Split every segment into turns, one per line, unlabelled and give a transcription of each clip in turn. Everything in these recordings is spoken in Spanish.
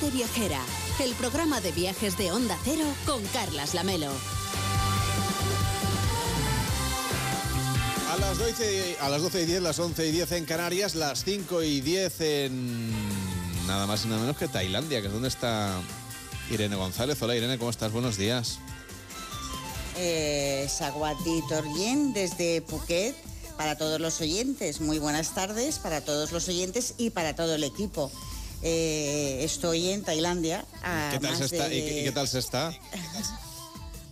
Gente Viajera, el programa de viajes de Onda Cero con Carlas Lamelo.
A las, 12, a las 12 y 10, las 11 y 10 en Canarias, las 5 y 10 en nada más y nada menos que Tailandia, que es donde está Irene González. Hola Irene, ¿cómo estás? Buenos días.
Eh, Saguati Torien desde Phuket para todos los oyentes. Muy buenas tardes para todos los oyentes y para todo el equipo. Eh, estoy en Tailandia.
¿Qué tal, se está, ¿y, qué, tal se está?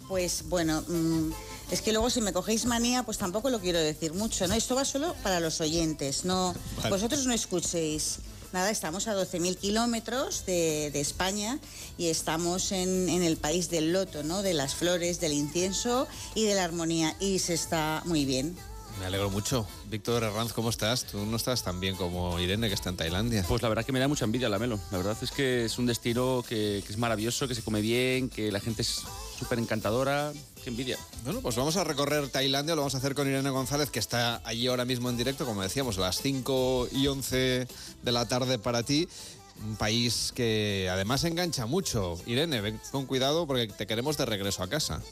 pues bueno, mm, es que luego si me cogéis manía, pues tampoco lo quiero decir mucho, ¿no? Esto va solo para los oyentes, no vosotros no escuchéis. Nada, estamos a 12.000 kilómetros de, España y estamos en, en, el país del loto, ¿no? De las flores, del incienso y de la armonía. Y se está muy bien.
Me alegro mucho. Víctor Herranz, ¿cómo estás? Tú no estás tan bien como Irene, que está en Tailandia.
Pues la verdad que me da mucha envidia la Melo. La verdad es que es un destino que, es maravilloso, que se come bien, que la gente es súper encantadora. Qué envidia.
Bueno, pues vamos a recorrer Tailandia, lo vamos a hacer con Irene González, que está allí ahora mismo en directo, como decíamos, a las 5 y 11 de la tarde para ti un país que además engancha mucho. Irene, ven con cuidado porque te queremos de regreso a casa.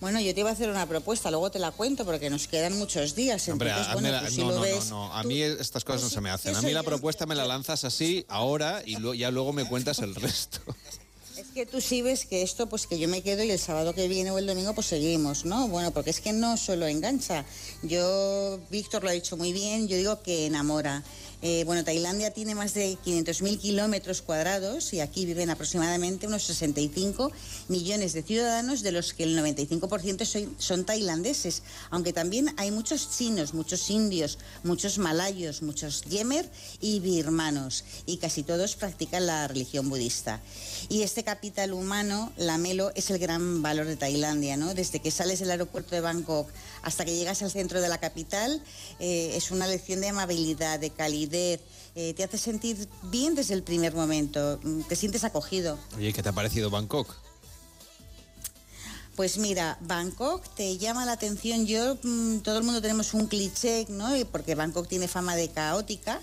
Bueno, yo te iba a hacer una propuesta, luego te la cuento porque nos quedan muchos días.
Hombre, pues no, no, no, a mí estas cosas no se me hacen. A mí la propuesta me la lanzas así ahora y ya luego me cuentas el resto.
Es que tú sí ves que esto, pues que yo me quedo y el sábado que viene o el domingo, pues seguimos, ¿no? Bueno, porque es que no solo engancha. Yo, Víctor lo ha dicho muy bien, yo digo que enamora. Eh, bueno, Tailandia tiene más de 500.000 kilómetros cuadrados y aquí viven aproximadamente unos 65 millones de ciudadanos, de los que el 95% son, tailandeses, aunque también hay muchos chinos, muchos indios, muchos malayos, muchos yemer y birmanos, y casi todos practican la religión budista. Y este capital humano, la Melo, es el gran valor de Tailandia, ¿no? Desde que sales del aeropuerto de Bangkok hasta que llegas al centro de la capital, eh, es una lección de amabilidad, de calidez. Eh, te hace sentir bien desde el primer momento, mm, te sientes acogido.
Oye, ¿qué te ha parecido Bangkok?
Pues mira, Bangkok te llama la atención. Yo, mm, todo el mundo tenemos un cliché, ¿no? Porque Bangkok tiene fama de caótica.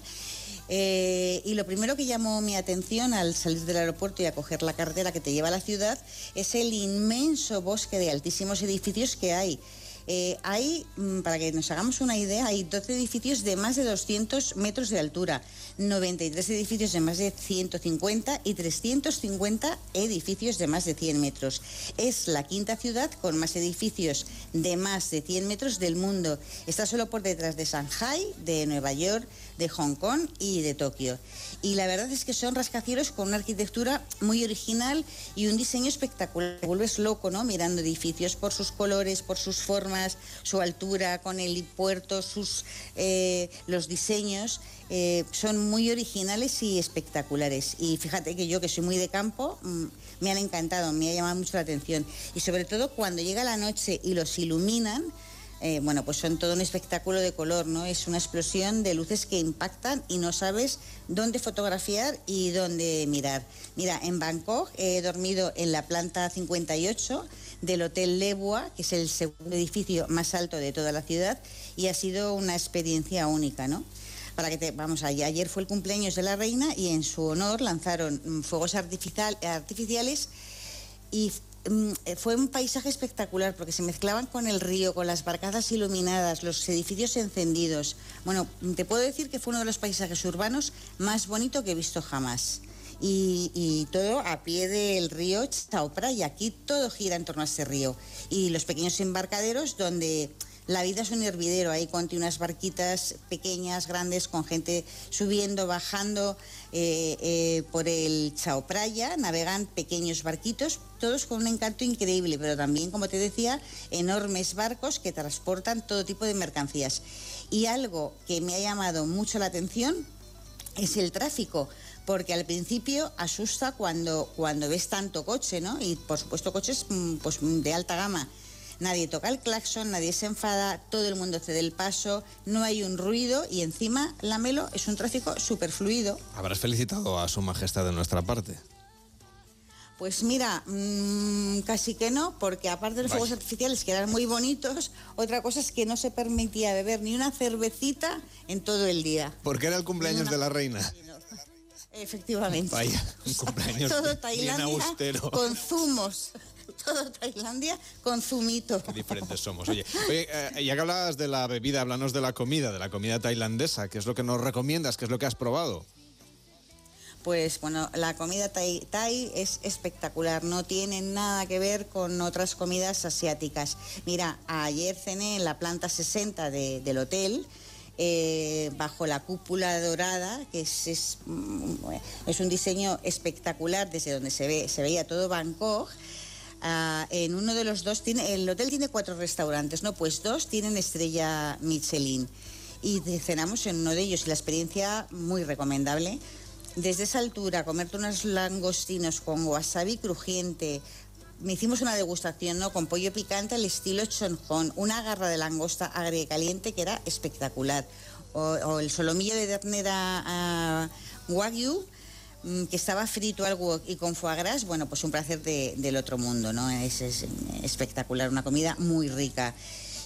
Eh, y lo primero que llamó mi atención al salir del aeropuerto y a coger la carretera que te lleva a la ciudad es el inmenso bosque de altísimos edificios que hay. Eh, hay, mm, para que nos hagamos una idea, hay 12 edificios de más de 200 metros de altura, 93 edificios de más de 150 y 350 edificios de más de 100 metros. Es la quinta ciudad con más edificios de más de 100 metros del mundo. Está solo por detrás de Shanghai, de Nueva York, de Hong Kong y de Tokio. Y la verdad es que son rascacielos con una arquitectura muy original y un diseño espectacular. Te vuelves loco, ¿no? Mirando edificios por sus colores, por sus formas, su altura, con el puerto, sus, eh, los diseños. Eh, son muy originales y espectaculares. Y fíjate que yo, que soy muy de campo, mm, me han encantado, me ha llamado mucho la atención. Y sobre todo cuando llega la noche y los iluminan, eh, bueno, pues son todo un espectáculo de color, ¿no? Es una explosión de luces que impactan y no sabes dónde fotografiar y dónde mirar. Mira, en Bangkok he dormido en la planta 58 del Hotel Lebua, que es el segundo edificio más alto de toda la ciudad, y ha sido una experiencia única, ¿no? Para que te, vamos, allá, ayer fue el cumpleaños de la reina y en su honor lanzaron fuegos artificiales y fue un paisaje espectacular porque se mezclaban con el río, con las barcadas iluminadas, los edificios encendidos. Bueno, te puedo decir que fue uno de los paisajes urbanos más bonitos que he visto jamás. Y, todo a pie del río Chaupra y aquí todo gira en torno a ese río. Y los pequeños embarcaderos donde la vida es un hervidero, ahí con unas barquitas pequeñas, grandes, con gente subiendo, bajando eh, eh, por el Chao Praya, navegan pequeños barquitos, todos con un encanto increíble, pero también, como te decía, enormes barcos que transportan todo tipo de mercancías. Y algo que me ha llamado mucho la atención es el tráfico porque al principio asusta cuando, cuando ves tanto coche, ¿no? Y por supuesto coches mm, pues, de alta gama nadie toca el claxon, nadie se enfada, todo el mundo cede el paso, no hay un ruido y encima la Melo es un tráfico súper fluido.
Habrás felicitado a su majestad de nuestra parte.
Pues mira, mm, casi que no, porque aparte de los fuegos artificiales que eran muy bonitos, otra cosa es que no se permitía beber ni una cervecita en todo el día.
Porque era el cumpleaños de la reina.
Efectivamente.
Vaya, un cumpleaños
Todo
bien
Tailandia
austero.
con zumos. Todo Tailandia con zumito.
Qué diferentes somos. Oye, oye eh, ya que hablabas de la bebida, háblanos de la comida, de la comida tailandesa. ¿Qué es lo que nos recomiendas? ¿Qué es lo que has probado?
Pues bueno, la comida thai, thai es espectacular, no tiene nada que ver con otras comidas asiáticas. Mira, ayer cené en la planta 60 de- del hotel, eh, bajo la cúpula dorada, que es, es, mm, es un diseño espectacular desde donde se, ve, se veía todo Bangkok. Ah, en uno de los dos el hotel tiene cuatro restaurantes, ¿no? Pues dos tienen estrella Michelin. Y cenamos en uno de ellos y la experiencia muy recomendable. Desde esa altura, comerte unos langostinos con wasabi crujiente. Me hicimos una degustación, ¿no? Con pollo picante al estilo chonjón, una garra de langosta agria y caliente que era espectacular. O, el solomillo de ternera ah, wagyu, que estaba frito al wok y con foie gras, bueno, pues un placer de- del otro mundo, ¿no? Es, es espectacular, una comida muy rica.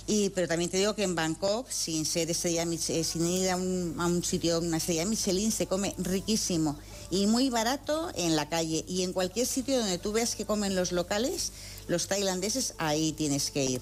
Y, pero también te digo que en Bangkok, sin ser estrella, eh, sin ir a un, a un sitio, una estrella Michelin, se come riquísimo y muy barato en la calle. Y en cualquier sitio donde tú veas que comen los locales, los tailandeses, ahí tienes que ir.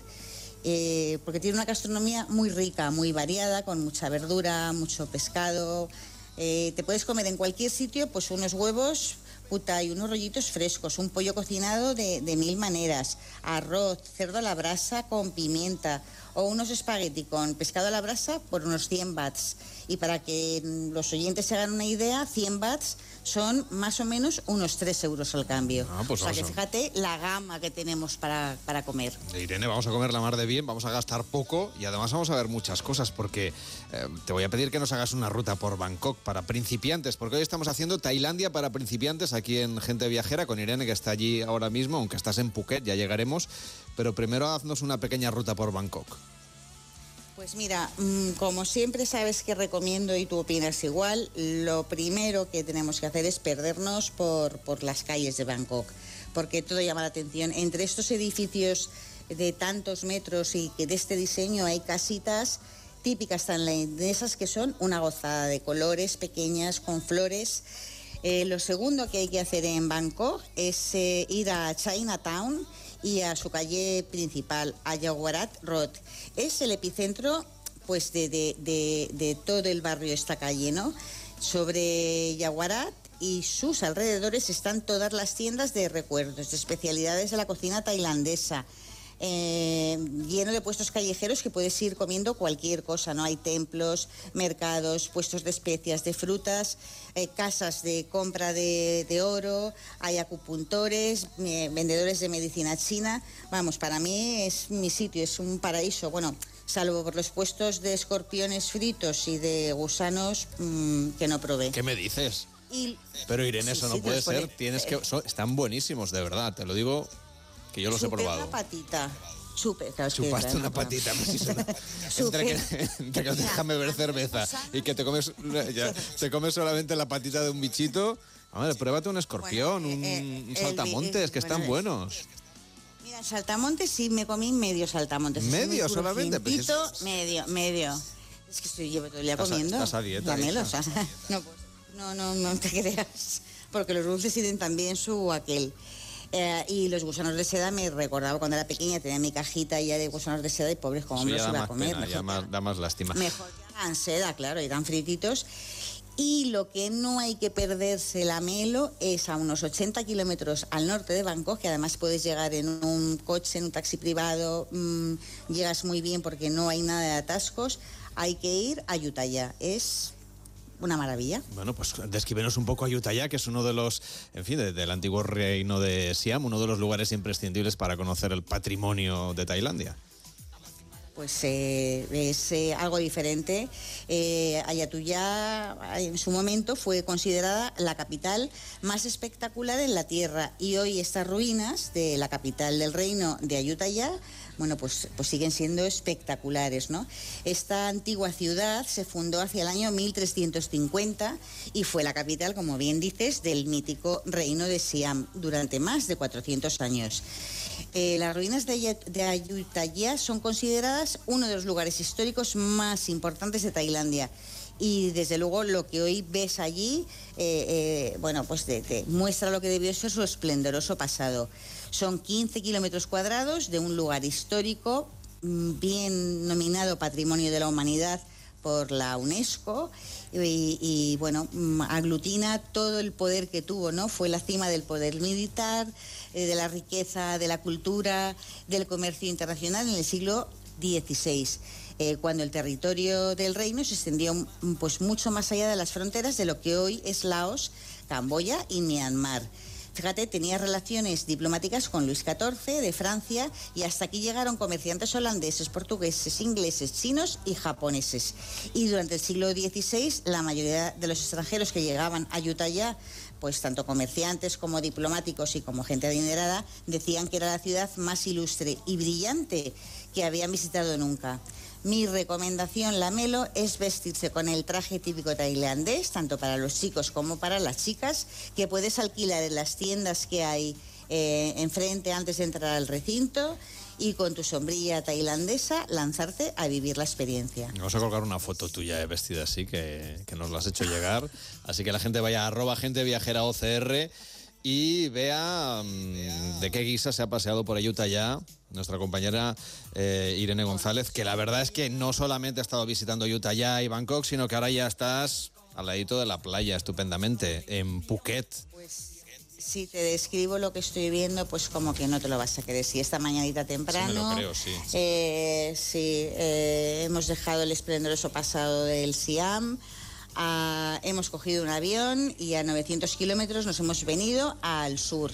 Eh, porque tiene una gastronomía muy rica, muy variada, con mucha verdura, mucho pescado. Eh, te puedes comer en cualquier sitio pues unos huevos puta y unos rollitos frescos, un pollo cocinado de, de mil maneras, arroz, cerdo a la brasa con pimienta o unos espagueti con pescado a la brasa por unos 100 bahts. Y para que mm, los oyentes se hagan una idea, 100 bahts son más o menos unos 3 euros al cambio.
Ah, pues
o sea que
a-
fíjate la gama que tenemos para, para comer.
Irene, vamos a comer la mar de bien, vamos a gastar poco y además vamos a ver muchas cosas porque eh, te voy a pedir que nos hagas una ruta por Bangkok para principiantes, porque hoy estamos haciendo Tailandia para principiantes aquí en Gente Viajera con Irene que está allí ahora mismo, aunque estás en Phuket, ya llegaremos, pero primero haznos una pequeña ruta por Bangkok.
Pues mira, mm, como siempre sabes que recomiendo y tú opinas igual, lo primero que tenemos que hacer es perdernos por, por las calles de Bangkok, porque todo llama la atención. Entre estos edificios de tantos metros y que de este diseño hay casitas típicas tailandesas que son una gozada de colores, pequeñas, con flores. Eh, lo segundo que hay que hacer en Bangkok es eh, ir a Chinatown y a su calle principal, a Yaguarat Road. Es el epicentro pues de, de- de- de todo el barrio esta calle, ¿no? Sobre Yaguarat y sus alrededores están todas las tiendas de recuerdos, de especialidades de la cocina tailandesa. Eh, lleno de puestos callejeros que puedes ir comiendo cualquier cosa, ¿no? Hay templos, mercados, puestos de especias, de frutas, eh, casas de compra de, de oro, hay acupuntores, eh, vendedores de medicina china. Vamos, para mí es mi sitio, es un paraíso. Bueno, salvo por los puestos de escorpiones fritos y de gusanos mm, que no probé.
¿Qué me dices?
Y-
Pero Irene,
Sí,
eso no puede
pone-
ser, tienes que... son- están buenísimos, de verdad, te lo digo que yo los he probado.
una patita. Chupe, claro, que,
Chupaste una
no
patita, pues suena-
Chupé.
entre que, entre que déjame ver cerveza y que te comes, ya, te comes solamente la patita de un bichito. Hombre, pruébate un escorpión,
Bueno,
un,
eh,
un
el-
saltamontes,
el-
que están
bueno,
buenos.
Mira, saltamontes sí, me comí medio saltamontes.
¿Medio solamente? Pues es-
crujientito, medio, medio. Es que estoy llevo todo el día
a-
comiendo.
estás a dieta,
sea, no, pues, no, no, no te creas. Porque los dulces tienen también su aquel. Eh, y los gusanos de seda me recordaba cuando era pequeña, tenía mi cajita ya de gusanos de seda y pobres, como me los iba a comer.
pena, ya
Mejor
más- da más lástima.
Mejor que hagan seda, claro, y dan frititos. Y lo que no hay que perderse la melo es a unos 80 kilómetros al norte de Bangkok, que además puedes llegar en un coche, en un taxi privado, mm, llegas muy bien porque no hay nada de atascos. Hay que ir a Ayutthaya. Es una maravilla.
Bueno, pues descríbenos un poco Ayutthaya, que es uno de los, en fin, de- del antiguo reino de Siam, uno de los lugares imprescindibles para conocer el patrimonio de Tailandia.
Pues eh, es eh, algo diferente. Eh, Ayutthaya en su momento fue considerada la capital más espectacular en la tierra y hoy estas ruinas de la capital del reino de Ayutthaya bueno, pues, pues siguen siendo espectaculares, ¿no? Esta antigua ciudad se fundó hacia el año 1350 y fue la capital, como bien dices, del mítico reino de Siam durante más de 400 años. Eh, las ruinas de, Ayut- de Ayutthaya son consideradas uno de los lugares históricos más importantes de Tailandia y desde luego lo que hoy ves allí, eh, eh, bueno, pues te, muestra lo que debió ser su esplendoroso pasado. Son 15 kilómetros cuadrados de un lugar histórico mm, bien nominado Patrimonio de la Humanidad por la UNESCO y, bueno, mm, aglutina todo el poder que tuvo, ¿no? Fue la cima del poder militar, eh, de la riqueza, de la cultura, del comercio internacional en el siglo XVI. Eh, cuando el territorio del reino se extendió mm, pues mucho más allá de las fronteras de lo que hoy es Laos, Camboya y Myanmar. Fíjate, tenía relaciones diplomáticas con Luis XIV de Francia y hasta aquí llegaron comerciantes holandeses, portugueses, ingleses, chinos y japoneses. Y durante el siglo XVI la mayoría de los extranjeros que llegaban a Utah pues tanto comerciantes como diplomáticos y como gente adinerada, decían que era la ciudad más ilustre y brillante que habían visitado nunca. Mi recomendación, Lamelo, es vestirse con el traje típico tailandés, tanto para los chicos como para las chicas, que puedes alquilar en las tiendas que hay eh, enfrente antes de entrar al recinto y con tu sombrilla tailandesa lanzarte a vivir la experiencia.
Vamos a colgar una foto tuya vestida así, que, que, nos la has hecho llegar. Así que la gente vaya a arroba gente viajera OCR y vea mm, de qué guisa se ha paseado por Utah ya nuestra compañera eh, Irene González, que la verdad es que no solamente ha estado visitando Utah ya y Bangkok, sino que ahora ya estás al ladito de la playa estupendamente, en Phuket.
Pues si te describo lo que estoy viendo, pues como que no te lo vas a creer. Si esta mañanita temprano. Sí,
me lo creo, sí.
Eh, sí, eh, hemos dejado el esplendoroso pasado del Siam hemos cogido un avión y a 900 kilómetros nos hemos venido al sur.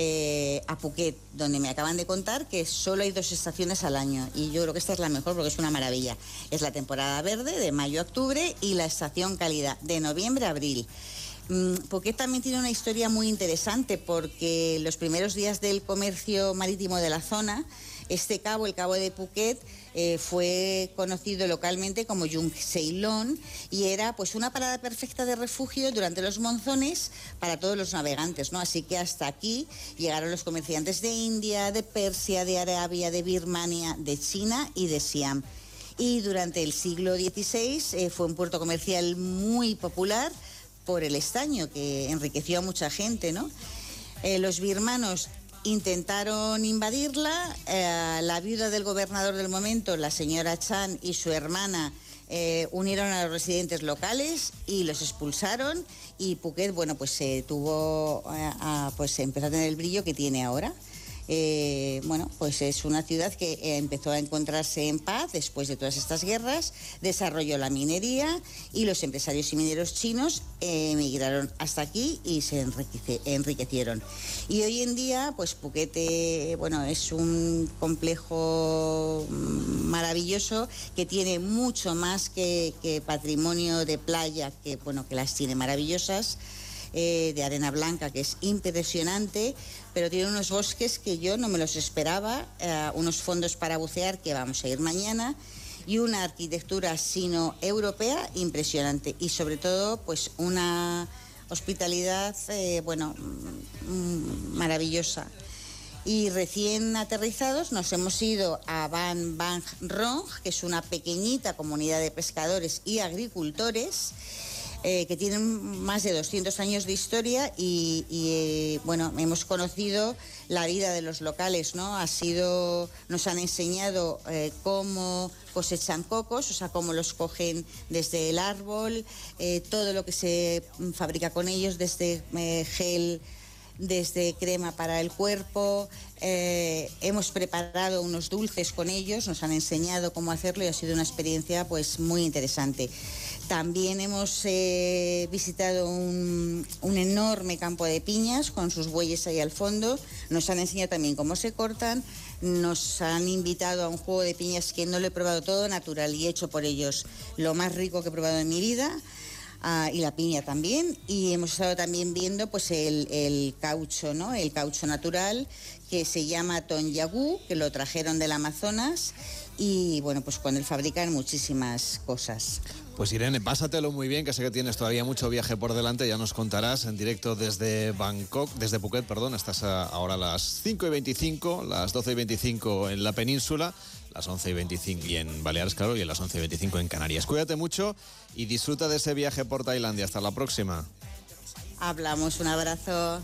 Eh, a Phuket, donde me acaban de contar que solo hay dos estaciones al año y yo creo que esta es la mejor porque es una maravilla. Es la temporada verde de mayo a octubre y la estación cálida de noviembre a abril. Mm, Phuket también tiene una historia muy interesante porque los primeros días del comercio marítimo de la zona, este cabo, el cabo de Phuket, eh, fue conocido localmente como Yung Ceylon y era pues una parada perfecta de refugio durante los monzones para todos los navegantes, ¿no? Así que hasta aquí llegaron los comerciantes de India, de Persia, de Arabia, de Birmania, de China y de Siam. Y durante el siglo XVI eh, fue un puerto comercial muy popular por el estaño que enriqueció a mucha gente, ¿no? Eh, los birmanos intentaron invadirla. Eh, la viuda del gobernador del momento, la señora Chan, y su hermana eh, unieron a los residentes locales y los expulsaron. Y Phuket, bueno, pues se tuvo, eh, pues empezó a tener el brillo que tiene ahora. Eh, bueno, pues es una ciudad que eh, empezó a encontrarse en paz después de todas estas guerras, desarrolló la minería y los empresarios y mineros chinos emigraron hasta aquí y se enriquecieron. Y hoy en día, pues Phuket, eh, bueno, es un complejo maravilloso que tiene mucho más que, que patrimonio de playa, que bueno, que las tiene maravillosas. Eh, de arena blanca, que es impresionante, pero tiene unos bosques que yo no me los esperaba, eh, unos fondos para bucear que vamos a ir mañana y una arquitectura sino-europea impresionante y sobre todo pues una hospitalidad, eh, bueno, mm, maravillosa. Y recién aterrizados nos hemos ido a Ban Bang Rong, que es una pequeñita comunidad de pescadores y agricultores eh, que tienen más de 200 años de historia y, eh, bueno, hemos conocido la vida de los locales, ¿no? Ha sido, nos han enseñado eh, cómo cosechan cocos, o sea, cómo los cogen desde el árbol, todo lo que se fabrica con ellos, desde gel desde crema para el cuerpo. hemos preparado unos dulces con ellos, nos han enseñado cómo hacerlo y ha sido una experiencia pues muy interesante. También hemos eh, visitado un, enorme campo de piñas con sus bueyes ahí al fondo. Nos han enseñado también cómo se cortan. Nos han invitado a un juego de piñas que no lo he probado todo natural y hecho por ellos lo más rico que he probado en mi vida. Y la piña también. Y hemos estado también viendo pues el, caucho, ¿no? El caucho natural que se llama Tonyagu, que lo trajeron del Amazonas y bueno, pues con él fabrican muchísimas cosas.
Pues Irene, pásatelo muy bien, que sé que tienes todavía mucho viaje por delante, ya nos contarás en directo desde Bangkok, desde Phuket, perdón, estás ahora a las 5 y 25, las 12 y 25 en la península las 11 y 25 y en Baleares, claro, y a las 11 y 25 en Canarias. Cuídate mucho y disfruta de ese viaje por Tailandia. Hasta la próxima.
Hablamos, un abrazo.